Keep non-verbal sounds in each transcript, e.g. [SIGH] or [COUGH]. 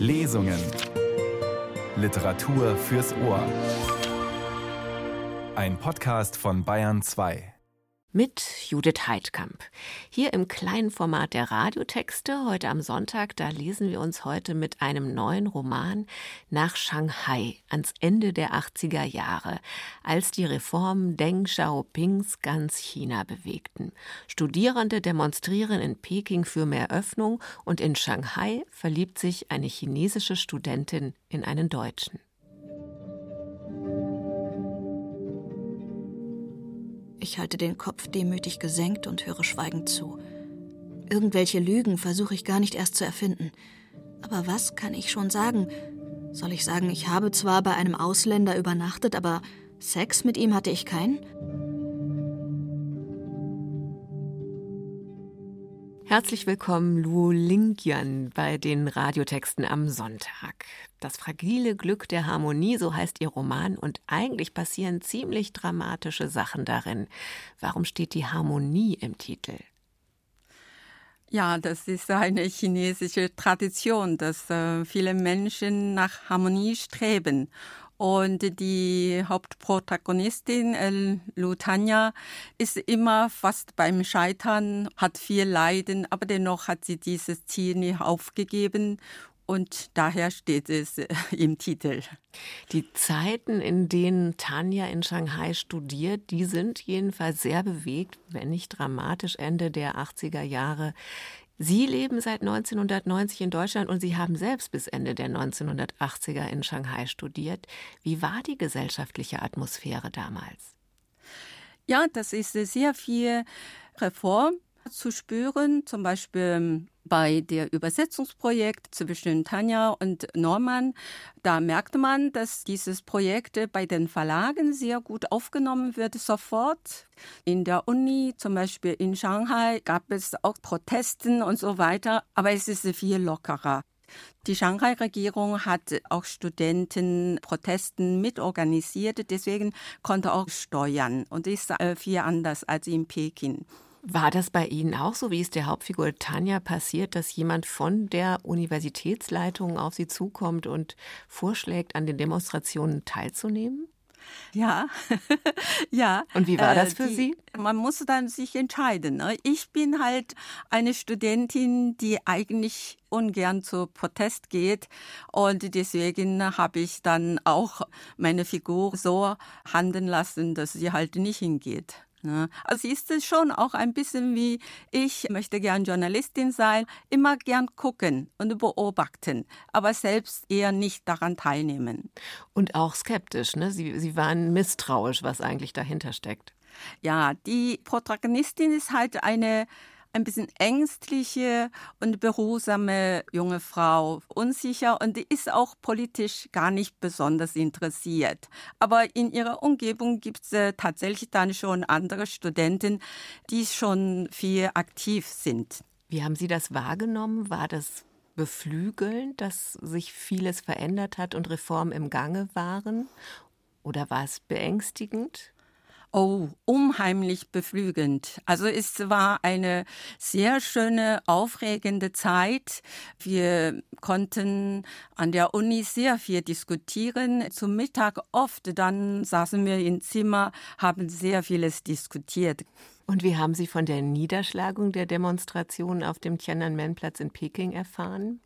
Lesungen. Literatur fürs Ohr. Ein Podcast von Bayern 2 mit Judith Heidkamp. Hier im kleinen Format der Radiotexte, heute am Sonntag, da lesen wir uns heute mit einem neuen Roman nach Shanghai ans Ende der 80er Jahre, als die Reformen Deng Xiaopings ganz China bewegten. Studierende demonstrieren in Peking für mehr Öffnung und in Shanghai verliebt sich eine chinesische Studentin in einen Deutschen. Ich halte den Kopf demütig gesenkt und höre schweigend zu. Irgendwelche Lügen versuche ich gar nicht erst zu erfinden. Aber was kann ich schon sagen? Soll ich sagen, ich habe zwar bei einem Ausländer übernachtet, aber Sex mit ihm hatte ich keinen? Herzlich willkommen, Lu Lingyan, bei den Radiotexten am Sonntag. Das fragile Glück der Harmonie, so heißt ihr Roman, und eigentlich passieren ziemlich dramatische Sachen darin. Warum steht die Harmonie im Titel? Ja, das ist eine chinesische Tradition, dass äh, viele Menschen nach Harmonie streben. Und die Hauptprotagonistin Lutania ist immer fast beim Scheitern, hat viel Leiden, aber dennoch hat sie dieses Ziel nicht aufgegeben und daher steht es äh, im Titel. Die Zeiten, in denen Tanja in Shanghai studiert, die sind jedenfalls sehr bewegt, wenn nicht dramatisch Ende der 80er Jahre. Sie leben seit 1990 in Deutschland und Sie haben selbst bis Ende der 1980er in Shanghai studiert. Wie war die gesellschaftliche Atmosphäre damals? Ja, das ist sehr viel Reform zu spüren, zum Beispiel bei der Übersetzungsprojekt zwischen Tanja und Norman, da merkte man, dass dieses Projekt bei den Verlagen sehr gut aufgenommen wird sofort. In der Uni, zum Beispiel in Shanghai, gab es auch Protesten und so weiter, aber es ist viel lockerer. Die Shanghai-Regierung hat auch Studentenprotesten mitorganisiert, deswegen konnte auch steuern und ist äh, viel anders als in Peking. War das bei Ihnen auch so, wie es der Hauptfigur Tanja passiert, dass jemand von der Universitätsleitung auf Sie zukommt und vorschlägt, an den Demonstrationen teilzunehmen? Ja, [LAUGHS] ja. Und wie war das äh, für die, Sie? Man muss dann sich entscheiden. Ne? Ich bin halt eine Studentin, die eigentlich ungern zu Protest geht und deswegen habe ich dann auch meine Figur so handeln lassen, dass sie halt nicht hingeht. Ne? Also ist es schon auch ein bisschen wie ich möchte gern Journalistin sein, immer gern gucken und beobachten, aber selbst eher nicht daran teilnehmen. Und auch skeptisch, ne? Sie, Sie waren misstrauisch, was eigentlich dahinter steckt. Ja, die Protagonistin ist halt eine ein bisschen ängstliche und beruhsame junge Frau, unsicher und ist auch politisch gar nicht besonders interessiert. Aber in ihrer Umgebung gibt es äh, tatsächlich dann schon andere Studenten, die schon viel aktiv sind. Wie haben Sie das wahrgenommen? War das beflügelnd, dass sich vieles verändert hat und Reformen im Gange waren? Oder war es beängstigend? Oh, unheimlich beflügelnd. Also es war eine sehr schöne, aufregende Zeit. Wir konnten an der Uni sehr viel diskutieren. Zum Mittag oft, dann saßen wir im Zimmer, haben sehr vieles diskutiert. Und wie haben Sie von der Niederschlagung der Demonstrationen auf dem Tiananmen-Platz in Peking erfahren?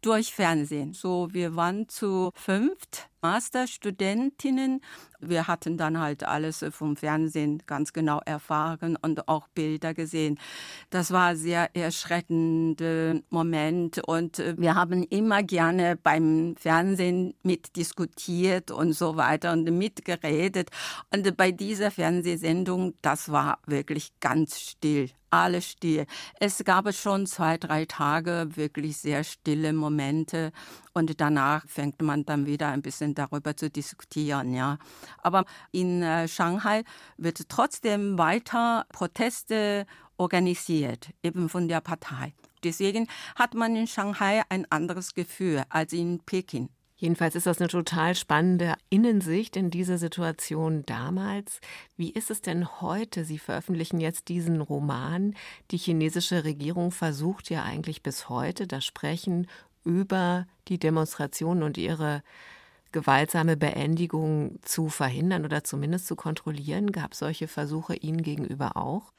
Durch Fernsehen. So, wir waren zu fünft Masterstudentinnen. Wir hatten dann halt alles vom Fernsehen ganz genau erfahren und auch Bilder gesehen. Das war ein sehr erschreckender Moment und äh, wir haben immer gerne beim Fernsehen mitdiskutiert und so weiter und mitgeredet. Und bei dieser Fernsehsendung, das war wirklich ganz still alles still. Es gab schon zwei, drei Tage wirklich sehr stille Momente und danach fängt man dann wieder ein bisschen darüber zu diskutieren, ja. Aber in äh, Shanghai wird trotzdem weiter Proteste organisiert, eben von der Partei. Deswegen hat man in Shanghai ein anderes Gefühl als in Peking. Jedenfalls ist das eine total spannende Innensicht in diese Situation damals. Wie ist es denn heute? Sie veröffentlichen jetzt diesen Roman. Die chinesische Regierung versucht ja eigentlich bis heute das Sprechen über die Demonstrationen und ihre gewaltsame Beendigung zu verhindern oder zumindest zu kontrollieren? Gab es solche Versuche Ihnen gegenüber auch?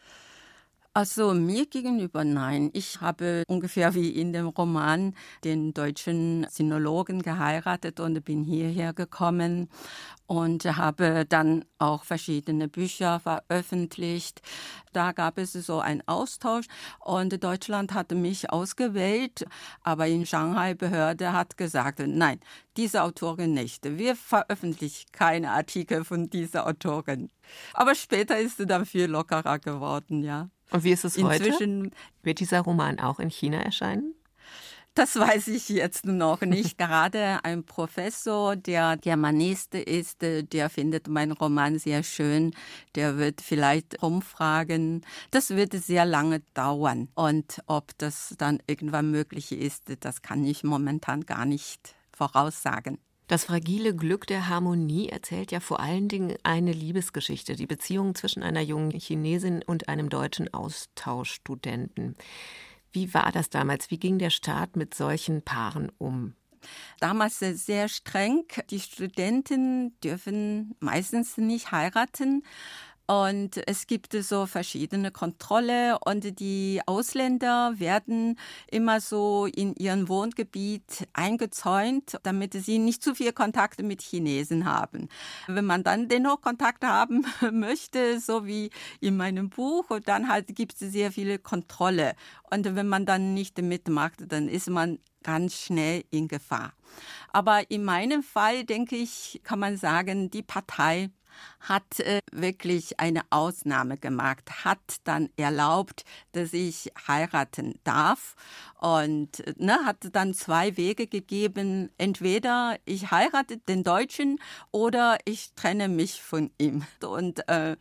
Also mir gegenüber nein. Ich habe ungefähr wie in dem Roman den deutschen Sinologen geheiratet und bin hierher gekommen und habe dann auch verschiedene Bücher veröffentlicht. Da gab es so einen Austausch und Deutschland hatte mich ausgewählt, aber in Shanghai Behörde hat gesagt, nein, diese Autorin nicht. Wir veröffentlichen keine Artikel von dieser Autorin. Aber später ist sie dann viel lockerer geworden, ja. Und wie ist es Inzwischen heute? Wird dieser Roman auch in China erscheinen? Das weiß ich jetzt noch nicht. [LAUGHS] Gerade ein Professor, der Germanist ist, der findet meinen Roman sehr schön. Der wird vielleicht rumfragen. Das wird sehr lange dauern. Und ob das dann irgendwann möglich ist, das kann ich momentan gar nicht voraussagen. Das fragile Glück der Harmonie erzählt ja vor allen Dingen eine Liebesgeschichte, die Beziehung zwischen einer jungen Chinesin und einem deutschen Austauschstudenten. Wie war das damals? Wie ging der Staat mit solchen Paaren um? Damals sehr streng. Die Studenten dürfen meistens nicht heiraten. Und es gibt so verschiedene Kontrolle und die Ausländer werden immer so in ihrem Wohngebiet eingezäunt, damit sie nicht zu viel Kontakte mit Chinesen haben. Wenn man dann dennoch Kontakt haben [LAUGHS] möchte, so wie in meinem Buch, dann halt gibt es sehr viele Kontrolle. Und wenn man dann nicht mitmacht, dann ist man ganz schnell in Gefahr. Aber in meinem Fall, denke ich, kann man sagen, die Partei hat äh, wirklich eine Ausnahme gemacht, hat dann erlaubt, dass ich heiraten darf und äh, ne, hat dann zwei Wege gegeben. Entweder ich heirate den Deutschen oder ich trenne mich von ihm. Und äh,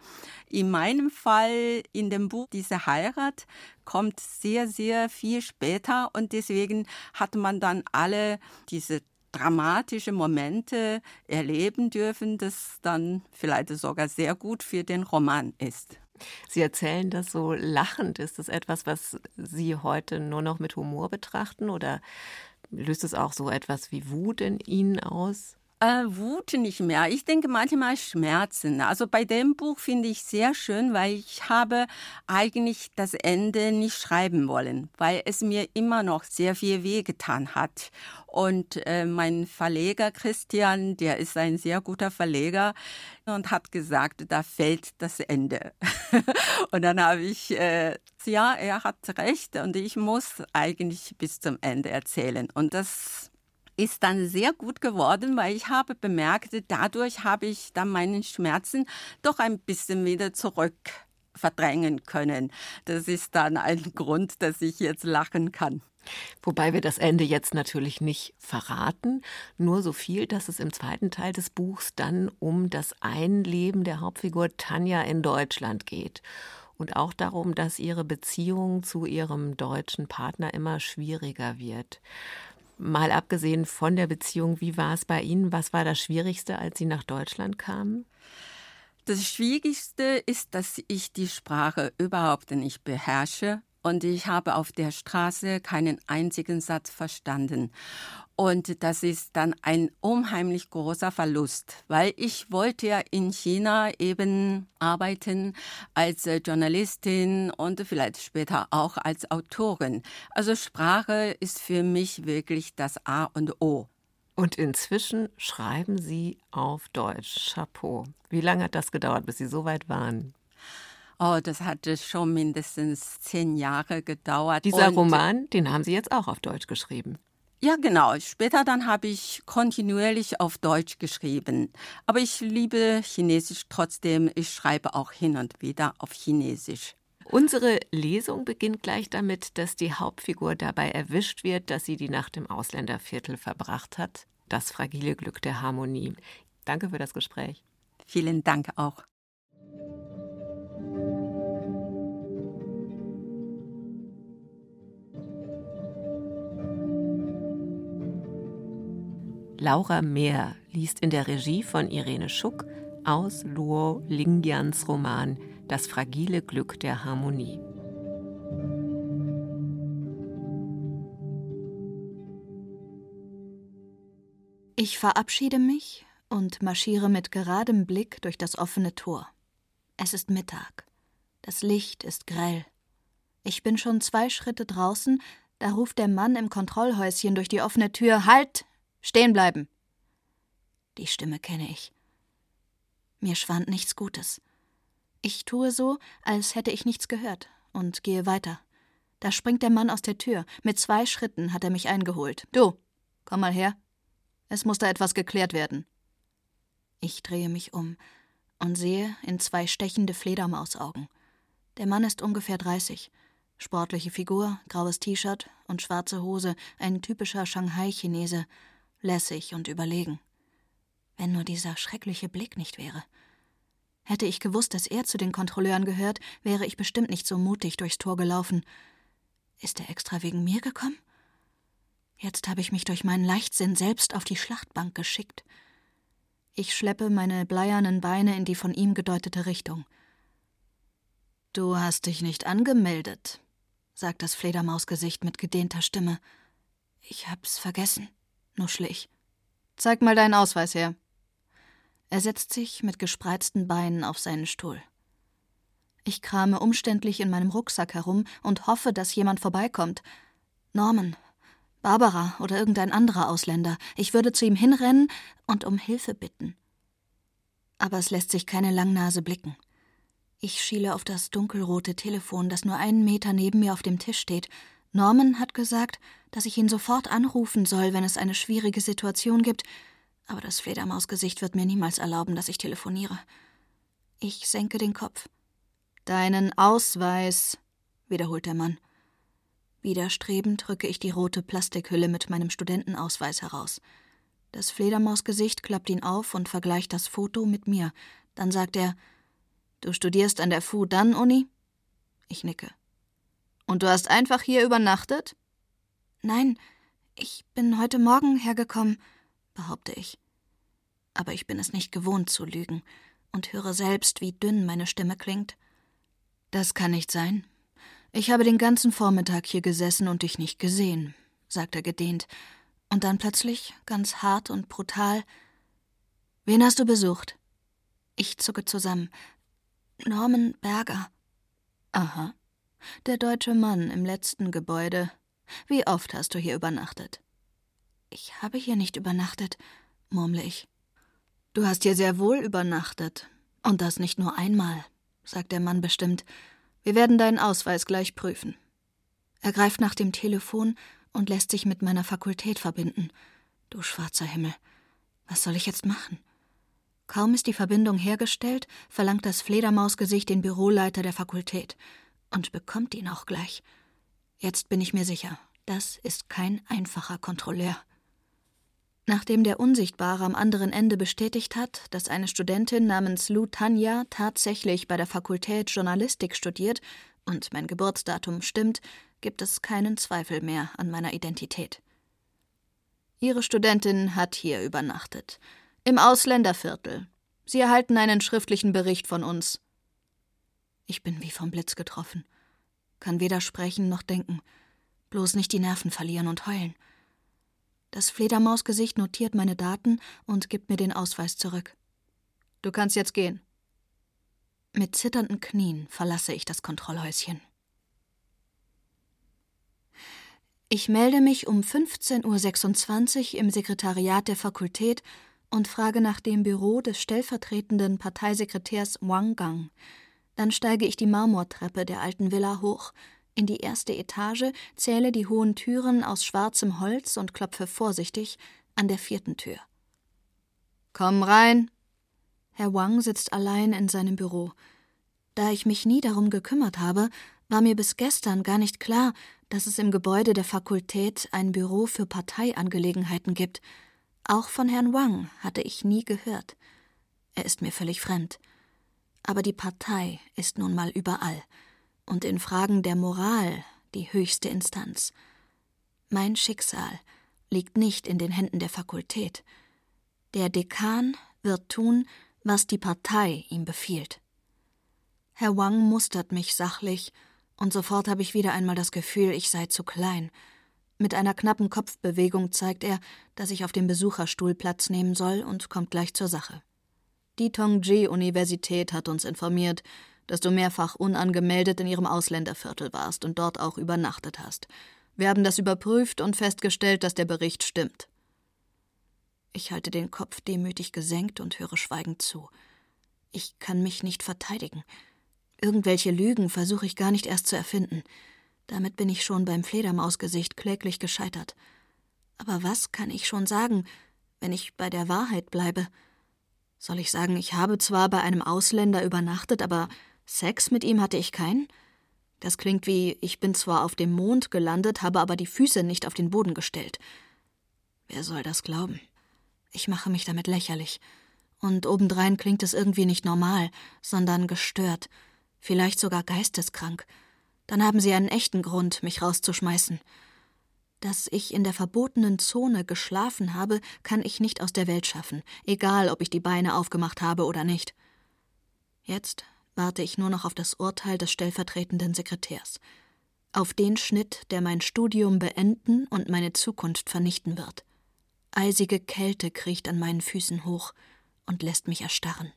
in meinem Fall in dem Buch diese Heirat kommt sehr, sehr viel später und deswegen hat man dann alle diese dramatische Momente erleben dürfen, das dann vielleicht sogar sehr gut für den Roman ist. Sie erzählen das so lachend. Ist das etwas, was Sie heute nur noch mit Humor betrachten oder löst es auch so etwas wie Wut in Ihnen aus? Äh, Wut nicht mehr. Ich denke manchmal Schmerzen. Also bei dem Buch finde ich sehr schön, weil ich habe eigentlich das Ende nicht schreiben wollen, weil es mir immer noch sehr viel wehgetan hat. Und äh, mein Verleger Christian, der ist ein sehr guter Verleger und hat gesagt, da fällt das Ende. [LAUGHS] und dann habe ich, äh, ja, er hat recht und ich muss eigentlich bis zum Ende erzählen. Und das ist dann sehr gut geworden, weil ich habe bemerkt, dadurch habe ich dann meinen Schmerzen doch ein bisschen wieder zurück verdrängen können. Das ist dann ein [LAUGHS] Grund, dass ich jetzt lachen kann. Wobei wir das Ende jetzt natürlich nicht verraten, nur so viel, dass es im zweiten Teil des Buchs dann um das Einleben der Hauptfigur Tanja in Deutschland geht und auch darum, dass ihre Beziehung zu ihrem deutschen Partner immer schwieriger wird. Mal abgesehen von der Beziehung, wie war es bei Ihnen? Was war das Schwierigste, als Sie nach Deutschland kamen? Das Schwierigste ist, dass ich die Sprache überhaupt nicht beherrsche und ich habe auf der Straße keinen einzigen Satz verstanden. Und das ist dann ein unheimlich großer Verlust, weil ich wollte ja in China eben arbeiten als Journalistin und vielleicht später auch als Autorin. Also Sprache ist für mich wirklich das A und O. Und inzwischen schreiben Sie auf Deutsch. Chapeau. Wie lange hat das gedauert, bis Sie so weit waren? Oh, das hatte schon mindestens zehn Jahre gedauert. Dieser und Roman, den haben Sie jetzt auch auf Deutsch geschrieben. Ja, genau. Später dann habe ich kontinuierlich auf Deutsch geschrieben. Aber ich liebe Chinesisch trotzdem. Ich schreibe auch hin und wieder auf Chinesisch. Unsere Lesung beginnt gleich damit, dass die Hauptfigur dabei erwischt wird, dass sie die Nacht im Ausländerviertel verbracht hat. Das fragile Glück der Harmonie. Danke für das Gespräch. Vielen Dank auch. Laura Mehr liest in der Regie von Irene Schuck aus Luo Lingyans Roman Das fragile Glück der Harmonie. Ich verabschiede mich und marschiere mit geradem Blick durch das offene Tor. Es ist Mittag. Das Licht ist grell. Ich bin schon zwei Schritte draußen, da ruft der Mann im Kontrollhäuschen durch die offene Tür Halt. Stehen bleiben. Die Stimme kenne ich. Mir schwand nichts Gutes. Ich tue so, als hätte ich nichts gehört, und gehe weiter. Da springt der Mann aus der Tür. Mit zwei Schritten hat er mich eingeholt. Du, komm mal her. Es muss da etwas geklärt werden. Ich drehe mich um und sehe in zwei stechende Fledermausaugen. Der Mann ist ungefähr 30. Sportliche Figur, graues T-Shirt und schwarze Hose, ein typischer Shanghai-Chinese, lässig und überlegen. Wenn nur dieser schreckliche Blick nicht wäre. Hätte ich gewusst, dass er zu den Kontrolleuren gehört, wäre ich bestimmt nicht so mutig durchs Tor gelaufen. Ist er extra wegen mir gekommen? Jetzt habe ich mich durch meinen Leichtsinn selbst auf die Schlachtbank geschickt. Ich schleppe meine bleiernen Beine in die von ihm gedeutete Richtung. Du hast dich nicht angemeldet, sagt das Fledermausgesicht mit gedehnter Stimme. Ich hab's vergessen, nuschle ich. Zeig mal deinen Ausweis her. Er setzt sich mit gespreizten Beinen auf seinen Stuhl. Ich krame umständlich in meinem Rucksack herum und hoffe, dass jemand vorbeikommt. Norman, Barbara oder irgendein anderer Ausländer. Ich würde zu ihm hinrennen und um Hilfe bitten. Aber es lässt sich keine Langnase blicken. Ich schiele auf das dunkelrote Telefon, das nur einen Meter neben mir auf dem Tisch steht. Norman hat gesagt, dass ich ihn sofort anrufen soll, wenn es eine schwierige Situation gibt, aber das Fledermausgesicht wird mir niemals erlauben, dass ich telefoniere. Ich senke den Kopf. Deinen Ausweis, wiederholt der Mann. Widerstrebend rücke ich die rote Plastikhülle mit meinem Studentenausweis heraus. Das Fledermausgesicht klappt ihn auf und vergleicht das Foto mit mir. Dann sagt er: Du studierst an der Fu Dan Uni? Ich nicke. Und du hast einfach hier übernachtet? Nein, ich bin heute Morgen hergekommen behaupte ich. Aber ich bin es nicht gewohnt zu lügen und höre selbst, wie dünn meine Stimme klingt. Das kann nicht sein. Ich habe den ganzen Vormittag hier gesessen und dich nicht gesehen, sagt er gedehnt, und dann plötzlich, ganz hart und brutal Wen hast du besucht? Ich zucke zusammen. Norman Berger. Aha. Der deutsche Mann im letzten Gebäude. Wie oft hast du hier übernachtet? Ich habe hier nicht übernachtet, murmle ich. Du hast hier sehr wohl übernachtet. Und das nicht nur einmal, sagt der Mann bestimmt. Wir werden deinen Ausweis gleich prüfen. Er greift nach dem Telefon und lässt sich mit meiner Fakultät verbinden. Du schwarzer Himmel. Was soll ich jetzt machen? Kaum ist die Verbindung hergestellt, verlangt das Fledermausgesicht den Büroleiter der Fakultät und bekommt ihn auch gleich. Jetzt bin ich mir sicher, das ist kein einfacher Kontrolleur. Nachdem der Unsichtbare am anderen Ende bestätigt hat, dass eine Studentin namens Lu Tanya tatsächlich bei der Fakultät Journalistik studiert und mein Geburtsdatum stimmt, gibt es keinen Zweifel mehr an meiner Identität. Ihre Studentin hat hier übernachtet. Im Ausländerviertel. Sie erhalten einen schriftlichen Bericht von uns. Ich bin wie vom Blitz getroffen. Kann weder sprechen noch denken. Bloß nicht die Nerven verlieren und heulen. Das Fledermausgesicht notiert meine Daten und gibt mir den Ausweis zurück. Du kannst jetzt gehen. Mit zitternden Knien verlasse ich das Kontrollhäuschen. Ich melde mich um 15.26 Uhr im Sekretariat der Fakultät und frage nach dem Büro des stellvertretenden Parteisekretärs Wang Gang. Dann steige ich die Marmortreppe der alten Villa hoch, in die erste Etage, zähle die hohen Türen aus schwarzem Holz und klopfe vorsichtig an der vierten Tür. Komm rein. Herr Wang sitzt allein in seinem Büro. Da ich mich nie darum gekümmert habe, war mir bis gestern gar nicht klar, dass es im Gebäude der Fakultät ein Büro für Parteiangelegenheiten gibt. Auch von Herrn Wang hatte ich nie gehört. Er ist mir völlig fremd. Aber die Partei ist nun mal überall und in Fragen der Moral die höchste Instanz. Mein Schicksal liegt nicht in den Händen der Fakultät. Der Dekan wird tun, was die Partei ihm befiehlt. Herr Wang mustert mich sachlich, und sofort habe ich wieder einmal das Gefühl, ich sei zu klein. Mit einer knappen Kopfbewegung zeigt er, dass ich auf dem Besucherstuhl Platz nehmen soll und kommt gleich zur Sache. Die Tongji-Universität hat uns informiert, dass du mehrfach unangemeldet in ihrem Ausländerviertel warst und dort auch übernachtet hast. Wir haben das überprüft und festgestellt, dass der Bericht stimmt. Ich halte den Kopf demütig gesenkt und höre schweigend zu. Ich kann mich nicht verteidigen. Irgendwelche Lügen versuche ich gar nicht erst zu erfinden. Damit bin ich schon beim Fledermausgesicht kläglich gescheitert. Aber was kann ich schon sagen, wenn ich bei der Wahrheit bleibe? Soll ich sagen, ich habe zwar bei einem Ausländer übernachtet, aber Sex mit ihm hatte ich keinen? Das klingt wie, ich bin zwar auf dem Mond gelandet, habe aber die Füße nicht auf den Boden gestellt. Wer soll das glauben? Ich mache mich damit lächerlich. Und obendrein klingt es irgendwie nicht normal, sondern gestört, vielleicht sogar geisteskrank dann haben sie einen echten Grund, mich rauszuschmeißen. Dass ich in der verbotenen Zone geschlafen habe, kann ich nicht aus der Welt schaffen, egal ob ich die Beine aufgemacht habe oder nicht. Jetzt warte ich nur noch auf das Urteil des stellvertretenden Sekretärs, auf den Schnitt, der mein Studium beenden und meine Zukunft vernichten wird. Eisige Kälte kriecht an meinen Füßen hoch und lässt mich erstarren.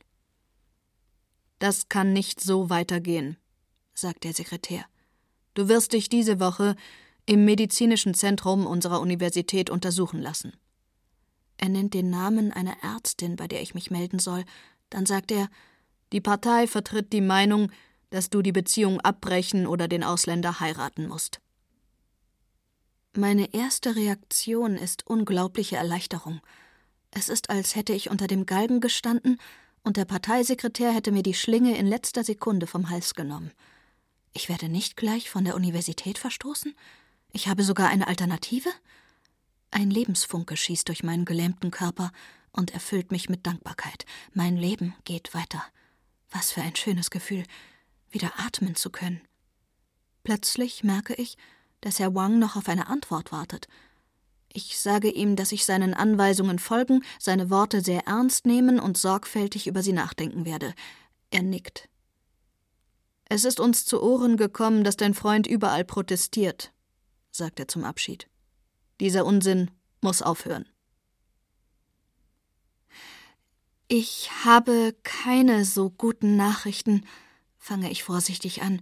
Das kann nicht so weitergehen, sagt der Sekretär. Du wirst dich diese Woche im medizinischen Zentrum unserer Universität untersuchen lassen. Er nennt den Namen einer Ärztin, bei der ich mich melden soll. Dann sagt er, die Partei vertritt die Meinung, dass du die Beziehung abbrechen oder den Ausländer heiraten musst. Meine erste Reaktion ist unglaubliche Erleichterung. Es ist, als hätte ich unter dem Galgen gestanden und der Parteisekretär hätte mir die Schlinge in letzter Sekunde vom Hals genommen. Ich werde nicht gleich von der Universität verstoßen? Ich habe sogar eine Alternative? Ein Lebensfunke schießt durch meinen gelähmten Körper und erfüllt mich mit Dankbarkeit. Mein Leben geht weiter. Was für ein schönes Gefühl, wieder atmen zu können. Plötzlich merke ich, dass Herr Wang noch auf eine Antwort wartet. Ich sage ihm, dass ich seinen Anweisungen folgen, seine Worte sehr ernst nehmen und sorgfältig über sie nachdenken werde. Er nickt. Es ist uns zu Ohren gekommen, dass dein Freund überall protestiert, sagt er zum Abschied. Dieser Unsinn muss aufhören. Ich habe keine so guten Nachrichten, fange ich vorsichtig an,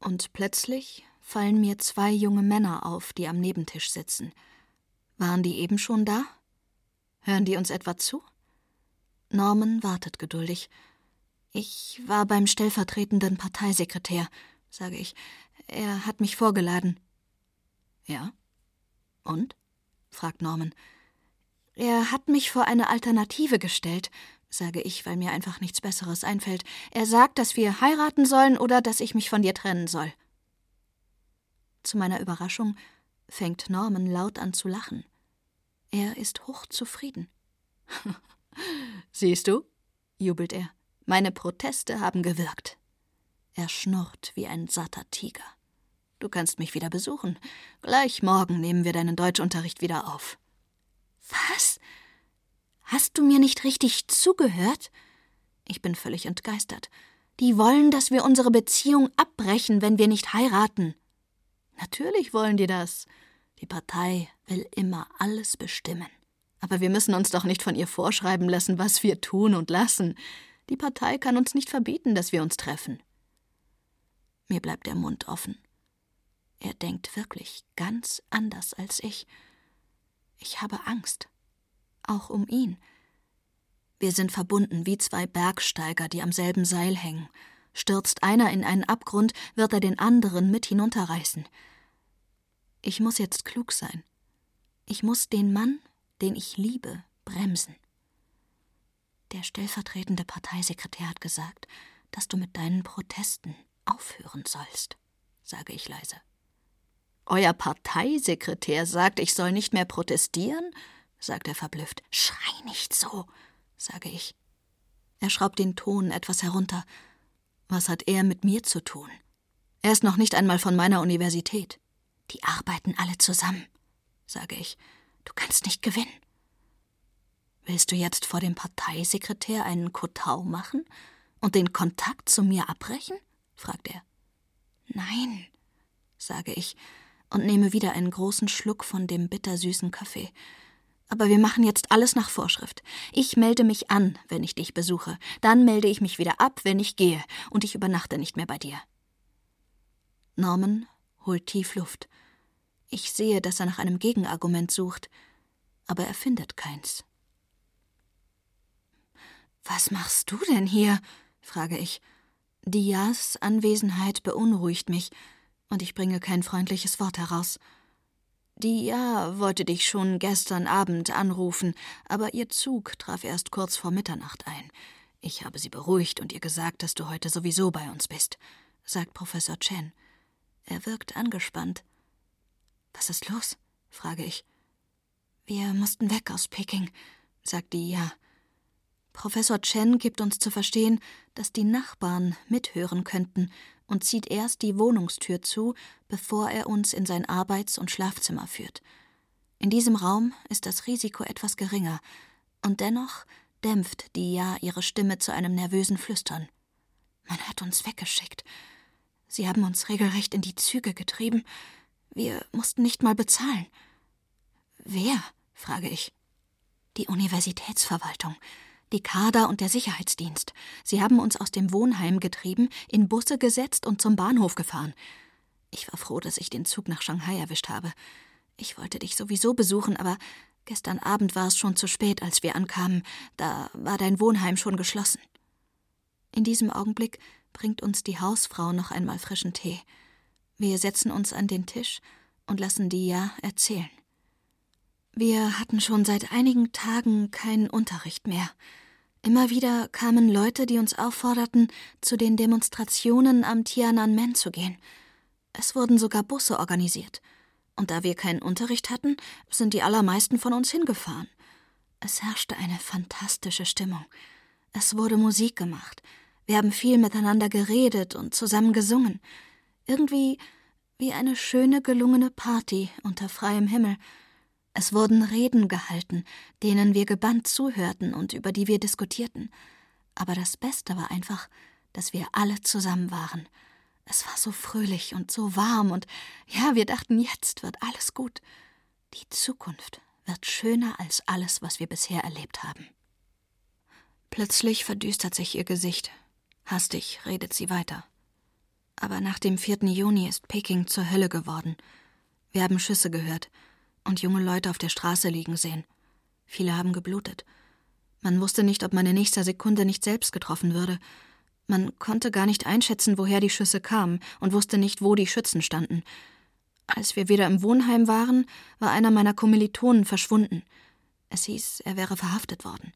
und plötzlich fallen mir zwei junge Männer auf, die am Nebentisch sitzen. Waren die eben schon da? Hören die uns etwa zu? Norman wartet geduldig. Ich war beim stellvertretenden Parteisekretär, sage ich. Er hat mich vorgeladen. Ja? Und? fragt Norman. Er hat mich vor eine Alternative gestellt, sage ich, weil mir einfach nichts Besseres einfällt. Er sagt, dass wir heiraten sollen oder dass ich mich von dir trennen soll. Zu meiner Überraschung fängt Norman laut an zu lachen. Er ist hochzufrieden. [LAUGHS] Siehst du? jubelt er. Meine Proteste haben gewirkt. Er schnurrt wie ein satter Tiger. Du kannst mich wieder besuchen. Gleich morgen nehmen wir deinen Deutschunterricht wieder auf. Was? Hast du mir nicht richtig zugehört? Ich bin völlig entgeistert. Die wollen, dass wir unsere Beziehung abbrechen, wenn wir nicht heiraten. Natürlich wollen die das. Die Partei will immer alles bestimmen. Aber wir müssen uns doch nicht von ihr vorschreiben lassen, was wir tun und lassen. Die Partei kann uns nicht verbieten, dass wir uns treffen. Mir bleibt der Mund offen. Er denkt wirklich ganz anders als ich. Ich habe Angst. Auch um ihn. Wir sind verbunden wie zwei Bergsteiger, die am selben Seil hängen. Stürzt einer in einen Abgrund, wird er den anderen mit hinunterreißen. Ich muss jetzt klug sein. Ich muss den Mann, den ich liebe, bremsen. Der stellvertretende Parteisekretär hat gesagt, dass du mit deinen Protesten aufhören sollst, sage ich leise. Euer Parteisekretär sagt, ich soll nicht mehr protestieren? sagt er verblüfft. Schrei nicht so, sage ich. Er schraubt den Ton etwas herunter. Was hat er mit mir zu tun? Er ist noch nicht einmal von meiner Universität. Die arbeiten alle zusammen, sage ich. Du kannst nicht gewinnen. Willst du jetzt vor dem Parteisekretär einen Kotau machen und den Kontakt zu mir abbrechen? fragt er. Nein, sage ich und nehme wieder einen großen Schluck von dem bittersüßen Kaffee. Aber wir machen jetzt alles nach Vorschrift. Ich melde mich an, wenn ich dich besuche. Dann melde ich mich wieder ab, wenn ich gehe. Und ich übernachte nicht mehr bei dir. Norman holt tief Luft. Ich sehe, dass er nach einem Gegenargument sucht, aber er findet keins. Was machst du denn hier? frage ich. Dias Anwesenheit beunruhigt mich, und ich bringe kein freundliches Wort heraus. Dia wollte dich schon gestern Abend anrufen, aber ihr Zug traf erst kurz vor Mitternacht ein. Ich habe sie beruhigt und ihr gesagt, dass du heute sowieso bei uns bist, sagt Professor Chen. Er wirkt angespannt. Was ist los? frage ich. Wir mussten weg aus Peking, sagt Dia. Professor Chen gibt uns zu verstehen, dass die Nachbarn mithören könnten und zieht erst die Wohnungstür zu, bevor er uns in sein Arbeits- und Schlafzimmer führt. In diesem Raum ist das Risiko etwas geringer, und dennoch dämpft die Ja ihre Stimme zu einem nervösen Flüstern. Man hat uns weggeschickt. Sie haben uns regelrecht in die Züge getrieben. Wir mussten nicht mal bezahlen. Wer? frage ich. Die Universitätsverwaltung die Kader und der Sicherheitsdienst. Sie haben uns aus dem Wohnheim getrieben, in Busse gesetzt und zum Bahnhof gefahren. Ich war froh, dass ich den Zug nach Shanghai erwischt habe. Ich wollte dich sowieso besuchen, aber gestern Abend war es schon zu spät, als wir ankamen. Da war dein Wohnheim schon geschlossen. In diesem Augenblick bringt uns die Hausfrau noch einmal frischen Tee. Wir setzen uns an den Tisch und lassen Dia erzählen. Wir hatten schon seit einigen Tagen keinen Unterricht mehr. Immer wieder kamen Leute, die uns aufforderten, zu den Demonstrationen am Tiananmen zu gehen. Es wurden sogar Busse organisiert. Und da wir keinen Unterricht hatten, sind die allermeisten von uns hingefahren. Es herrschte eine fantastische Stimmung. Es wurde Musik gemacht. Wir haben viel miteinander geredet und zusammen gesungen. Irgendwie wie eine schöne, gelungene Party unter freiem Himmel. Es wurden Reden gehalten, denen wir gebannt zuhörten und über die wir diskutierten. Aber das Beste war einfach, dass wir alle zusammen waren. Es war so fröhlich und so warm und ja, wir dachten, jetzt wird alles gut. Die Zukunft wird schöner als alles, was wir bisher erlebt haben. Plötzlich verdüstert sich ihr Gesicht. Hastig redet sie weiter. Aber nach dem 4. Juni ist Peking zur Hölle geworden. Wir haben Schüsse gehört und junge Leute auf der Straße liegen sehen. Viele haben geblutet. Man wusste nicht, ob man in nächster Sekunde nicht selbst getroffen würde. Man konnte gar nicht einschätzen, woher die Schüsse kamen und wusste nicht, wo die Schützen standen. Als wir wieder im Wohnheim waren, war einer meiner Kommilitonen verschwunden. Es hieß, er wäre verhaftet worden.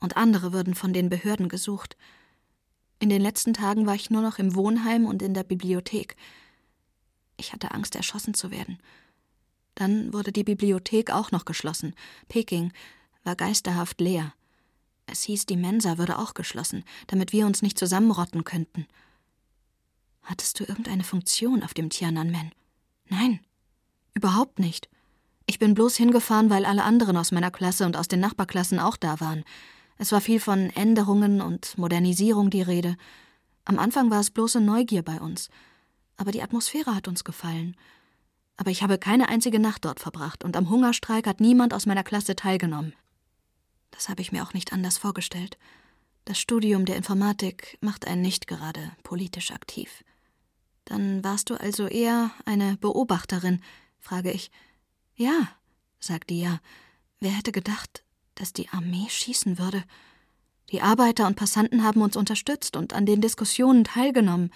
Und andere würden von den Behörden gesucht. In den letzten Tagen war ich nur noch im Wohnheim und in der Bibliothek. Ich hatte Angst, erschossen zu werden. Dann wurde die Bibliothek auch noch geschlossen. Peking war geisterhaft leer. Es hieß, die Mensa würde auch geschlossen, damit wir uns nicht zusammenrotten könnten. Hattest du irgendeine Funktion auf dem Tiananmen? Nein, überhaupt nicht. Ich bin bloß hingefahren, weil alle anderen aus meiner Klasse und aus den Nachbarklassen auch da waren. Es war viel von Änderungen und Modernisierung die Rede. Am Anfang war es bloße Neugier bei uns. Aber die Atmosphäre hat uns gefallen. Aber ich habe keine einzige Nacht dort verbracht und am Hungerstreik hat niemand aus meiner Klasse teilgenommen. Das habe ich mir auch nicht anders vorgestellt. Das Studium der Informatik macht einen nicht gerade politisch aktiv. Dann warst du also eher eine Beobachterin, frage ich. Ja, sagt Dia. Wer hätte gedacht, dass die Armee schießen würde? Die Arbeiter und Passanten haben uns unterstützt und an den Diskussionen teilgenommen.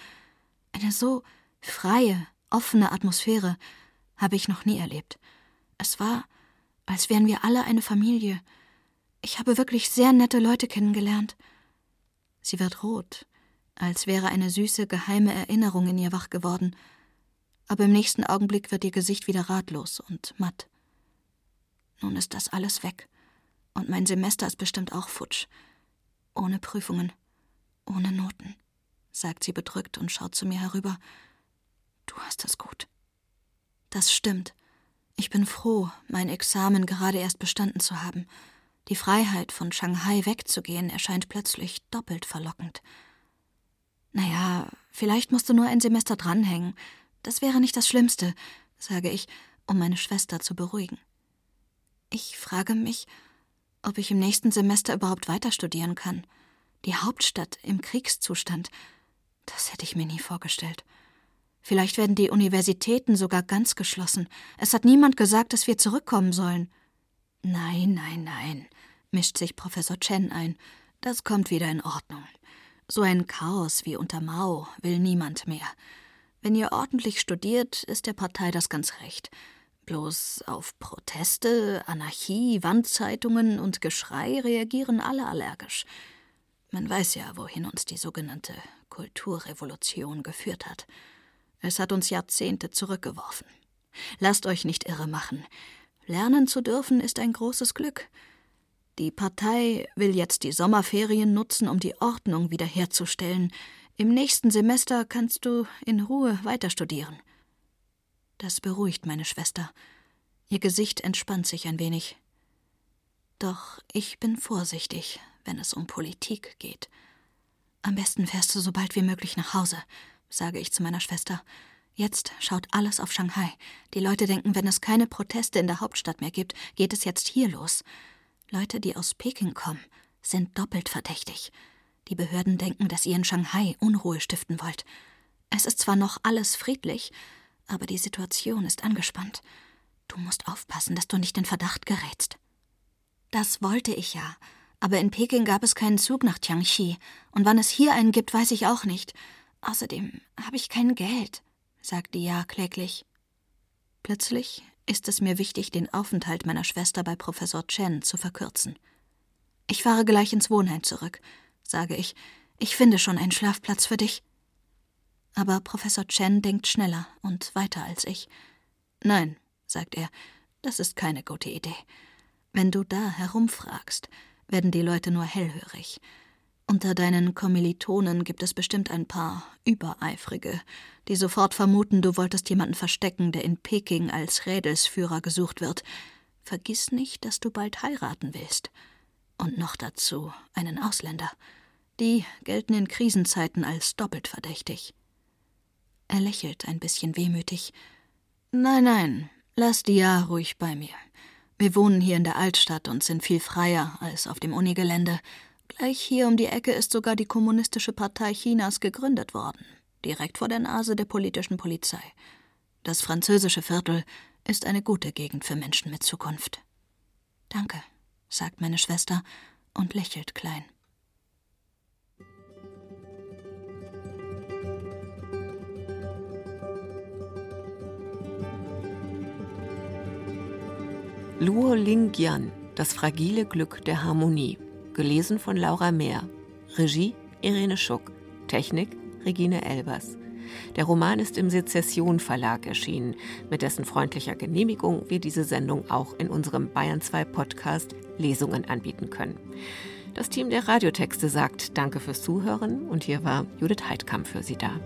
Eine so freie, offene Atmosphäre, habe ich noch nie erlebt. Es war, als wären wir alle eine Familie. Ich habe wirklich sehr nette Leute kennengelernt. Sie wird rot, als wäre eine süße, geheime Erinnerung in ihr wach geworden. Aber im nächsten Augenblick wird ihr Gesicht wieder ratlos und matt. Nun ist das alles weg. Und mein Semester ist bestimmt auch futsch. Ohne Prüfungen, ohne Noten, sagt sie bedrückt und schaut zu mir herüber. Du hast es gut. Das stimmt. Ich bin froh, mein Examen gerade erst bestanden zu haben. Die Freiheit, von Shanghai wegzugehen, erscheint plötzlich doppelt verlockend. Naja, vielleicht musst du nur ein Semester dranhängen. Das wäre nicht das Schlimmste, sage ich, um meine Schwester zu beruhigen. Ich frage mich, ob ich im nächsten Semester überhaupt weiter studieren kann. Die Hauptstadt im Kriegszustand, das hätte ich mir nie vorgestellt. Vielleicht werden die Universitäten sogar ganz geschlossen. Es hat niemand gesagt, dass wir zurückkommen sollen. Nein, nein, nein, mischt sich Professor Chen ein. Das kommt wieder in Ordnung. So ein Chaos wie unter Mao will niemand mehr. Wenn ihr ordentlich studiert, ist der Partei das ganz recht. Bloß auf Proteste, Anarchie, Wandzeitungen und Geschrei reagieren alle allergisch. Man weiß ja, wohin uns die sogenannte Kulturrevolution geführt hat. Es hat uns Jahrzehnte zurückgeworfen. Lasst euch nicht irre machen. Lernen zu dürfen ist ein großes Glück. Die Partei will jetzt die Sommerferien nutzen, um die Ordnung wiederherzustellen. Im nächsten Semester kannst du in Ruhe weiter studieren. Das beruhigt meine Schwester. Ihr Gesicht entspannt sich ein wenig. Doch ich bin vorsichtig, wenn es um Politik geht. Am besten fährst du so bald wie möglich nach Hause, sage ich zu meiner Schwester. Jetzt schaut alles auf Shanghai. Die Leute denken, wenn es keine Proteste in der Hauptstadt mehr gibt, geht es jetzt hier los. Leute, die aus Peking kommen, sind doppelt verdächtig. Die Behörden denken, dass ihr in Shanghai Unruhe stiften wollt. Es ist zwar noch alles friedlich, aber die Situation ist angespannt. Du musst aufpassen, dass du nicht in Verdacht gerätst. Das wollte ich ja, aber in Peking gab es keinen Zug nach Tiangxi, und wann es hier einen gibt, weiß ich auch nicht. Außerdem habe ich kein Geld sagte Ja kläglich. Plötzlich ist es mir wichtig, den Aufenthalt meiner Schwester bei Professor Chen zu verkürzen. Ich fahre gleich ins Wohnheim zurück, sage ich. Ich finde schon einen Schlafplatz für dich. Aber Professor Chen denkt schneller und weiter als ich. Nein, sagt er, das ist keine gute Idee. Wenn du da herumfragst, werden die Leute nur hellhörig. Unter deinen Kommilitonen gibt es bestimmt ein paar Übereifrige, die sofort vermuten, du wolltest jemanden verstecken, der in Peking als Rädelsführer gesucht wird. Vergiss nicht, dass du bald heiraten willst. Und noch dazu einen Ausländer. Die gelten in Krisenzeiten als doppelt verdächtig. Er lächelt ein bisschen wehmütig. Nein, nein, lass die ja ruhig bei mir. Wir wohnen hier in der Altstadt und sind viel freier als auf dem Unigelände. Gleich hier um die Ecke ist sogar die Kommunistische Partei Chinas gegründet worden direkt vor der Nase der politischen Polizei. Das französische Viertel ist eine gute Gegend für Menschen mit Zukunft. Danke, sagt meine Schwester und lächelt klein. Luo Lingyan, Das fragile Glück der Harmonie. Gelesen von Laura Mehr. Regie Irene Schuck. Technik Regine Elbers. Der Roman ist im Sezession Verlag erschienen, mit dessen freundlicher Genehmigung wir diese Sendung auch in unserem Bayern 2 Podcast Lesungen anbieten können. Das Team der Radiotexte sagt Danke fürs Zuhören und hier war Judith Heidkamp für Sie da.